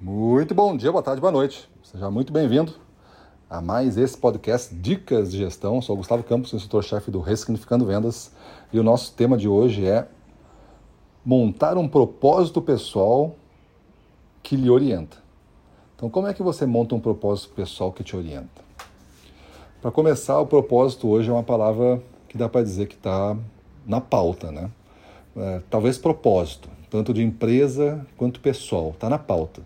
Muito bom dia, boa tarde, boa noite. Seja muito bem-vindo a mais esse podcast Dicas de Gestão. Sou Gustavo Campos, instrutor-chefe do Ressignificando Vendas, e o nosso tema de hoje é montar um propósito pessoal que lhe orienta. Então, como é que você monta um propósito pessoal que te orienta? Para começar, o propósito hoje é uma palavra que dá para dizer que está na pauta, né? É, talvez propósito, tanto de empresa quanto pessoal, está na pauta.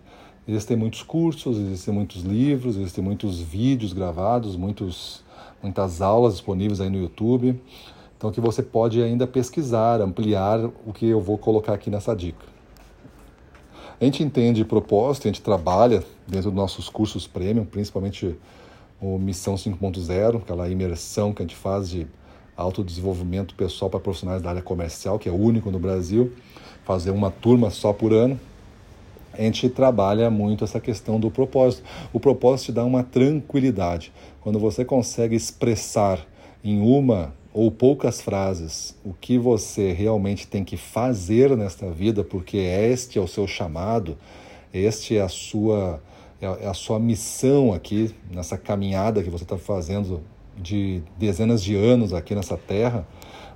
Existem muitos cursos, existem muitos livros, existem muitos vídeos gravados, muitos, muitas aulas disponíveis aí no YouTube. Então que você pode ainda pesquisar, ampliar o que eu vou colocar aqui nessa dica. A gente entende propósito, a gente trabalha dentro dos nossos cursos premium, principalmente o Missão 5.0, aquela imersão que a gente faz de autodesenvolvimento pessoal para profissionais da área comercial, que é único no Brasil, fazer uma turma só por ano a gente trabalha muito essa questão do propósito. O propósito te dá uma tranquilidade. Quando você consegue expressar em uma ou poucas frases o que você realmente tem que fazer nesta vida, porque este é o seu chamado, este é a sua é a sua missão aqui nessa caminhada que você está fazendo de dezenas de anos aqui nessa terra.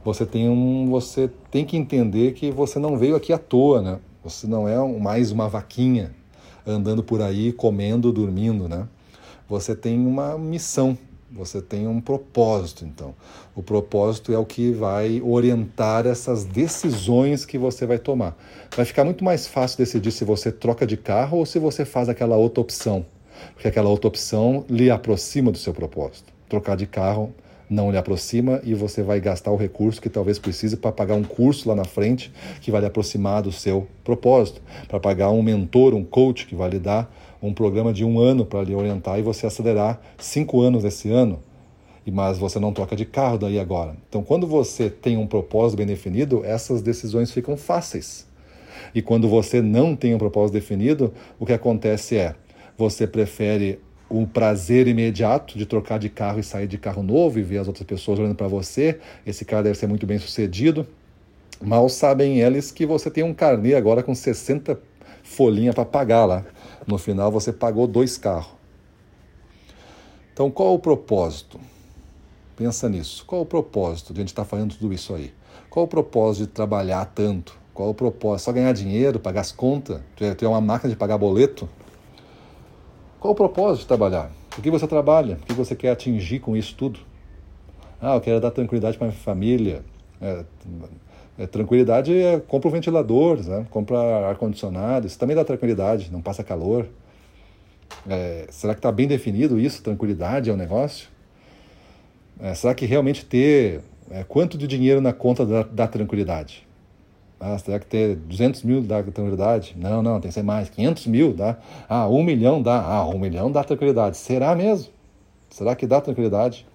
Você tem um, você tem que entender que você não veio aqui à toa, né? Você não é mais uma vaquinha andando por aí comendo, dormindo, né? Você tem uma missão, você tem um propósito, então. O propósito é o que vai orientar essas decisões que você vai tomar. Vai ficar muito mais fácil decidir se você troca de carro ou se você faz aquela outra opção, porque aquela outra opção lhe aproxima do seu propósito. Trocar de carro não lhe aproxima e você vai gastar o recurso que talvez precise para pagar um curso lá na frente que vai lhe aproximar do seu propósito, para pagar um mentor, um coach que vai lhe dar um programa de um ano para lhe orientar e você acelerar cinco anos esse ano, mas você não troca de carro daí agora. Então, quando você tem um propósito bem definido, essas decisões ficam fáceis. E quando você não tem um propósito definido, o que acontece é você prefere o prazer imediato de trocar de carro e sair de carro novo e ver as outras pessoas olhando para você. Esse cara deve ser muito bem sucedido. Mal sabem eles que você tem um carnê agora com 60 folhinhas para pagar lá. No final você pagou dois carros. Então qual o propósito? Pensa nisso. Qual o propósito de a gente estar tá fazendo tudo isso aí? Qual o propósito de trabalhar tanto? Qual o propósito? Só ganhar dinheiro, pagar as contas? Ter uma máquina de pagar boleto? Qual o propósito de trabalhar? Por que você trabalha? O que você quer atingir com isso tudo? Ah, eu quero dar tranquilidade para minha família. É, é, tranquilidade é compra um ventilador, né? compra ar-condicionado, isso também dá tranquilidade, não passa calor. É, será que está bem definido isso? Tranquilidade é o negócio? É, será que realmente ter é, quanto de dinheiro na conta dá, dá tranquilidade? Ah, será que ter 200 mil dá tranquilidade? Não, não, tem que ser mais. 500 mil dá. Ah, 1 milhão dá. Ah, 1 milhão dá tranquilidade. Será mesmo? Será que dá tranquilidade?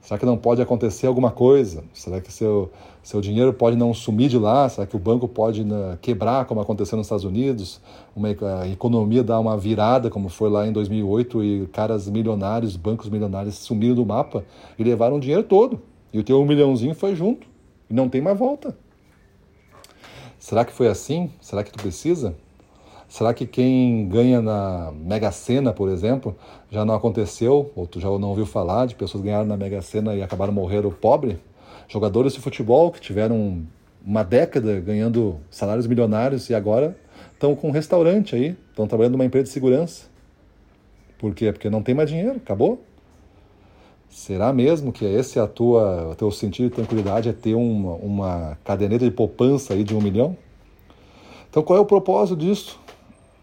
Será que não pode acontecer alguma coisa? Será que seu, seu dinheiro pode não sumir de lá? Será que o banco pode né, quebrar, como aconteceu nos Estados Unidos? Uma, a economia dar uma virada, como foi lá em 2008, e caras milionários, bancos milionários sumiram do mapa e levaram o dinheiro todo. E o teu um milhãozinho foi junto. E não tem mais volta. Será que foi assim? Será que tu precisa? Será que quem ganha na Mega Sena, por exemplo, já não aconteceu, ou tu já não ouviu falar de pessoas que ganharam na Mega Sena e acabaram morrendo pobre? Jogadores de futebol que tiveram uma década ganhando salários milionários e agora estão com um restaurante aí, estão trabalhando numa empresa de segurança. Por quê? Porque não tem mais dinheiro, acabou. Será mesmo que esse é a tua, o teu sentido de tranquilidade é ter uma, uma caderneta de poupança aí de um milhão? Então qual é o propósito disso?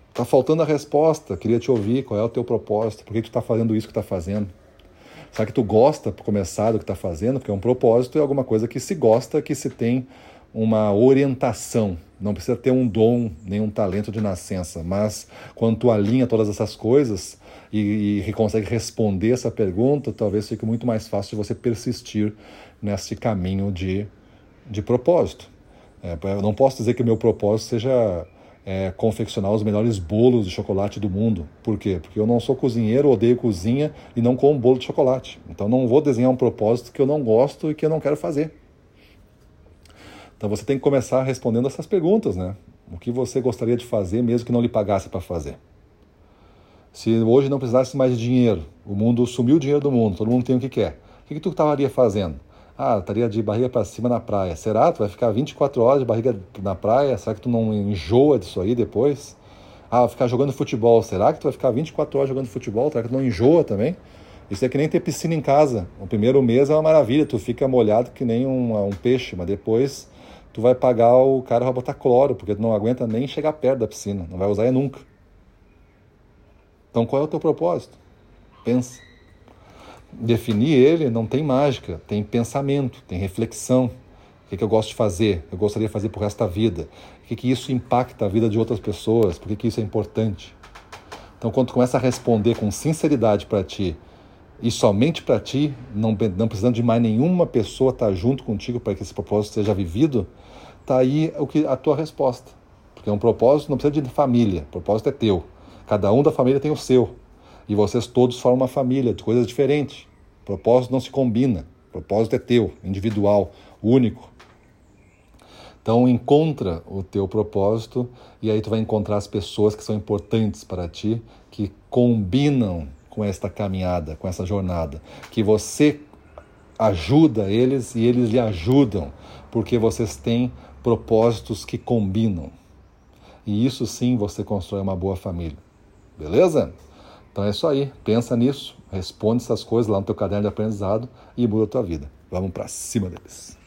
Está faltando a resposta, queria te ouvir, qual é o teu propósito? Por que tu está fazendo isso que está fazendo? Será que tu gosta, por começar, do que está fazendo? Porque um propósito é alguma coisa que se gosta, que se tem uma orientação. Não precisa ter um dom, nem um talento de nascença, mas quando tu alinha todas essas coisas, e, e consegue responder essa pergunta, talvez fique muito mais fácil de você persistir nesse caminho de, de propósito. É, eu não posso dizer que o meu propósito seja é, confeccionar os melhores bolos de chocolate do mundo. Por quê? Porque eu não sou cozinheiro, odeio cozinha e não como bolo de chocolate. Então não vou desenhar um propósito que eu não gosto e que eu não quero fazer. Então você tem que começar respondendo essas perguntas, né? O que você gostaria de fazer mesmo que não lhe pagasse para fazer? Se hoje não precisasse mais de dinheiro, o mundo sumiu o dinheiro do mundo, todo mundo tem o que quer. O que, que tu estaria fazendo? Ah, estaria de barriga para cima na praia. Será? Tu vai ficar 24 horas de barriga na praia? Será que tu não enjoa disso aí depois? Ah, ficar jogando futebol. Será que tu vai ficar 24 horas jogando futebol? Será que tu não enjoa também? Isso é que nem ter piscina em casa. O primeiro mês é uma maravilha, tu fica molhado que nem um, um peixe, mas depois tu vai pagar o cara para botar cloro, porque tu não aguenta nem chegar perto da piscina, não vai usar nunca. Então qual é o teu propósito? Pensa. Definir ele não tem mágica, tem pensamento, tem reflexão. O que, que eu gosto de fazer? Eu gostaria de fazer por resto da vida. O que, que isso impacta a vida de outras pessoas? Por que, que isso é importante? Então, quando tu começa a responder com sinceridade para ti e somente para ti, não, não precisando de mais nenhuma pessoa estar tá junto contigo para que esse propósito seja vivido, tá aí o que a tua resposta. Porque um propósito não precisa de família, o propósito é teu. Cada um da família tem o seu. E vocês todos formam uma família de coisas diferentes. O propósito não se combina. O propósito é teu, individual, único. Então encontra o teu propósito e aí tu vai encontrar as pessoas que são importantes para ti, que combinam com esta caminhada, com essa jornada, que você ajuda eles e eles lhe ajudam, porque vocês têm propósitos que combinam. E isso sim você constrói uma boa família. Beleza? Então é isso aí. Pensa nisso, responde essas coisas lá no teu caderno de aprendizado e muda a tua vida. Vamos para cima deles.